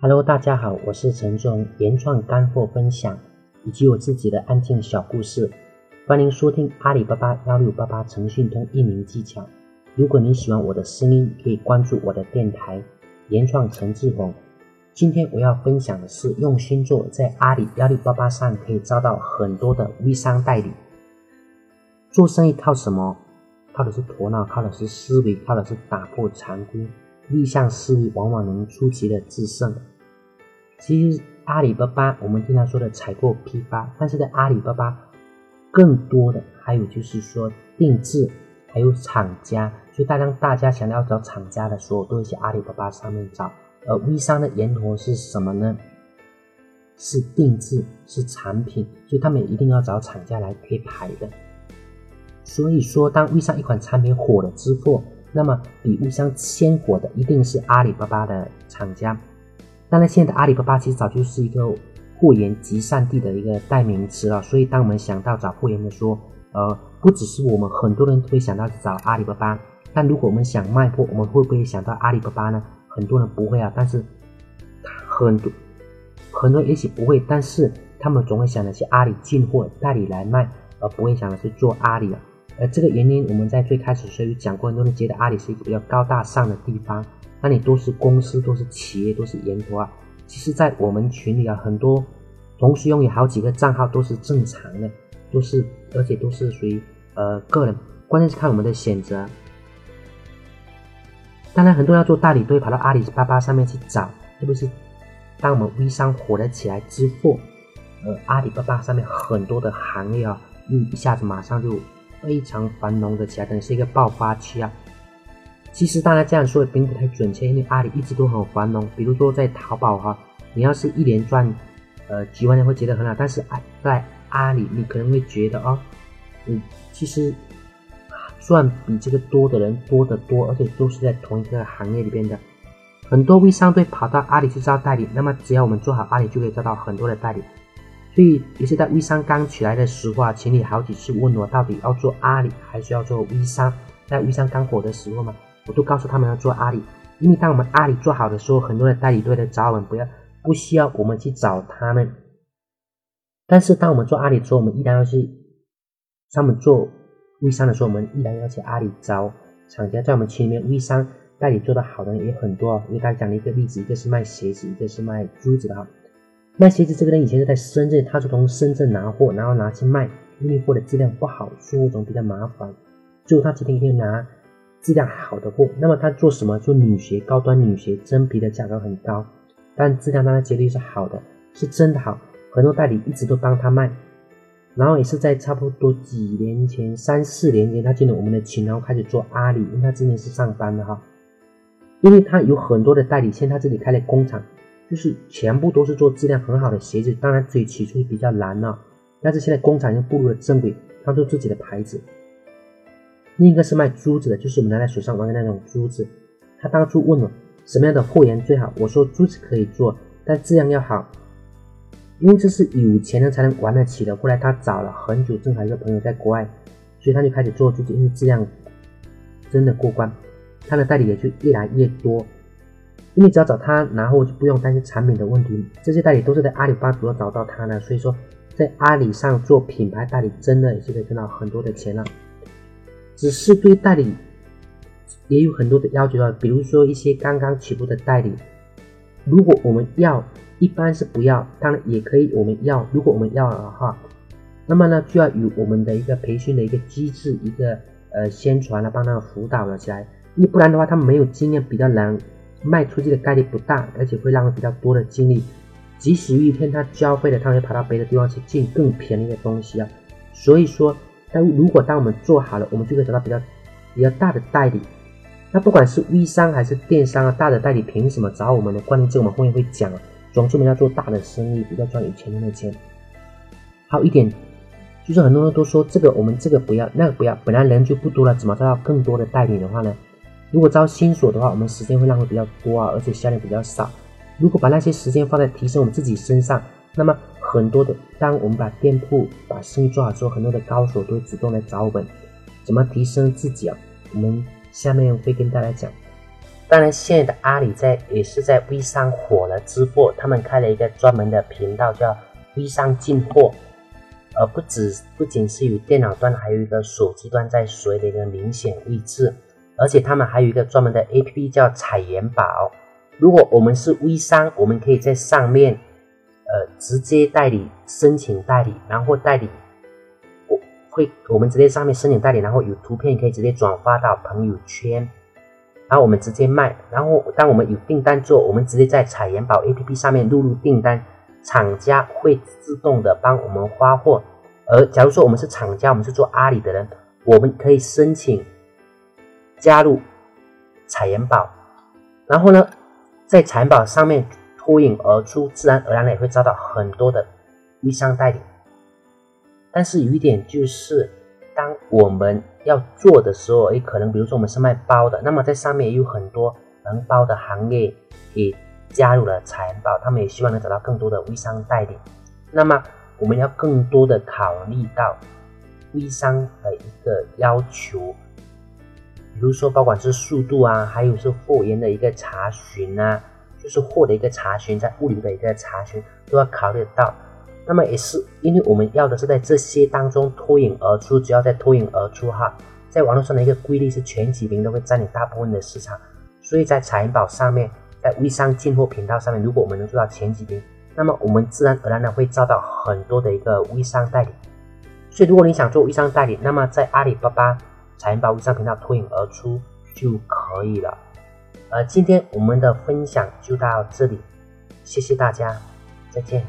Hello，大家好，我是陈忠，原创干货分享以及我自己的案件小故事，欢迎收听阿里巴巴幺六八八诚信通运营技巧。如果你喜欢我的声音，可以关注我的电台原创陈志宏。今天我要分享的是用心做，在阿里幺六八八上可以招到很多的微商代理。做生意靠什么？靠的是头脑，靠的是思维，靠的是打破常规。逆向思维往往能出奇的制胜。其实阿里巴巴，我们经常说的采购批发，但是在阿里巴巴，更多的还有就是说定制，还有厂家。所以，大当大家想要找厂家的时候，都会去阿里巴巴上面找。而微商的源头是什么呢？是定制，是产品，所以他们一定要找厂家来贴牌的。所以说，当微商一款产品火了之后，那么比微商先火的一定是阿里巴巴的厂家。当然，现在的阿里巴巴其实早就是一个货源集散地的一个代名词了。所以，当我们想到找货源的时候，呃，不只是我们，很多人会想到找阿里巴巴。但如果我们想卖货，我们会不会想到阿里巴巴呢？很多人不会啊。但是很多很多人也许不会，但是他们总会想的是阿里进货代理来卖，而不会想的是做阿里啊。而这个原因，我们在最开始时候讲过，很多人觉得阿里是一个比较高大上的地方，那里都是公司，都是企业，都是源头啊。其实，在我们群里啊，很多同时拥有好几个账号都是正常的，都是而且都是属于呃个人，关键是看我们的选择。当然，很多人要做代理都会跑到阿里巴巴上面去找，特别是当我们微商火了起来之后，呃，阿里巴巴上面很多的行业啊，又一下子马上就。非常繁荣的起来，等于是一个爆发期啊。其实大家这样说也并不太准确，因为阿里一直都很繁荣。比如说在淘宝哈，你要是一年赚呃几万，人会觉得很好。但是在在阿里，你可能会觉得哦，嗯，其实赚比这个多的人多得多，而且都是在同一个行业里边的。很多微商队跑到阿里去招代理，那么只要我们做好阿里，就可以招到很多的代理。所以也是在微商刚起来的时候啊，群里好几次问我到底要做阿里还是要做微商。在微商刚火的时候嘛，我都告诉他们要做阿里，因为当我们阿里做好的时候，很多的代理都来找我们，不要不需要我们去找他们。但是当我们做阿里之后，我们依然要去他们做微商的时候，我们依然要去阿里找厂家。在我们群里面，微商代理做的好的也很多。我给大家讲了一个例子，一个是卖鞋子，一个是卖珠子的哈。卖鞋子这个人以前是在深圳，他是从深圳拿货，然后拿去卖，因为货的质量不好，输货总比较麻烦。最后他决定一定拿质量好的货。那么他做什么？做女鞋，高端女鞋，真皮的价格很高，但质量当然绝对是好的，是真的好。很多代理一直都帮他卖，然后也是在差不多几年前，三四年前，他进了我们的群，然后开始做阿里，因为他之前是上班的哈，因为他有很多的代理，现在他这里开了工厂。就是全部都是做质量很好的鞋子，当然最起初比较难了，但是现在工厂已经步入了正轨，他做自己的牌子。另一个是卖珠子的，就是我们拿在手上玩的那种珠子。他当初问我什么样的货源最好，我说珠子可以做，但质量要好，因为这是有钱人才能玩得起的。后来他找了很久，正好一个朋友在国外，所以他就开始做珠子，因为质量真的过关，他的代理也就越来越多。因为只要找他拿货，就不用担心产品的问题。这些代理都是在阿里巴巴主要找到他的，所以说在阿里上做品牌代理，真的也是可以赚到很多的钱了。只是对代理也有很多的要求啊，比如说一些刚刚起步的代理，如果我们要，一般是不要，当然也可以我们要。如果我们要的话，那么呢就要有我们的一个培训的一个机制，一个呃宣传了，帮他们辅导了起来。因为不然的话，他们没有经验，比较难。卖出去的概率不大，而且会浪费比较多的精力。即使有一天他交费了，他会跑到别的地方去进更便宜的东西啊。所以说，但如果当我们做好了，我们就会得到比较比较大的代理。那不管是微商还是电商啊，大的代理凭什么找我们呢？关于这个我们后面会讲。总之，我们要做大的生意，比较赚有钱人的钱。还有一点，就是很多人都说这个我们这个不要，那个不要，本来人就不多了，怎么招到更多的代理的话呢？如果招新手的话，我们时间会浪费比较多啊，而且销量比较少。如果把那些时间放在提升我们自己身上，那么很多的，当我们把店铺、把生意做好之后，很多的高手都会主动来找我们。怎么提升自己啊？我们下面会跟大家讲。当然，现在的阿里在也是在微商火了之后，他们开了一个专门的频道，叫微商进货。而不止不仅是与电脑端，还有一个手机端在所的一个明显位置。而且他们还有一个专门的 APP 叫彩元宝。如果我们是微商，我们可以在上面，呃，直接代理申请代理，然后代理我会我们直接上面申请代理，然后有图片可以直接转发到朋友圈。然后我们直接卖，然后当我们有订单做，我们直接在彩元宝 APP 上面录入订单，厂家会自动的帮我们发货。而假如说我们是厂家，我们是做阿里的人，我们可以申请加入彩元宝，然后呢，在彩元宝上面脱颖而出，自然而然的也会招到很多的微商代理。但是有一点就是。当我们要做的时候，也，可能比如说我们是卖包的，那么在上面也有很多能包的行业也加入了财宝，他们也希望能找到更多的微商代理。那么我们要更多的考虑到微商的一个要求，比如说，不管是速度啊，还有是货源的一个查询啊，就是货的一个查询，在物流的一个查询，都要考虑到。那么也是，因为我们要的是在这些当中脱颖而出，只要在脱颖而出哈，在网络上的一个规律是前几名都会占领大部分的市场，所以在财宝上面，在微商进货频道上面，如果我们能做到前几名，那么我们自然而然的会招到很多的一个微商代理。所以如果你想做微商代理，那么在阿里巴巴财元宝物商频道脱颖而出就可以了。呃，今天我们的分享就到这里，谢谢大家，再见。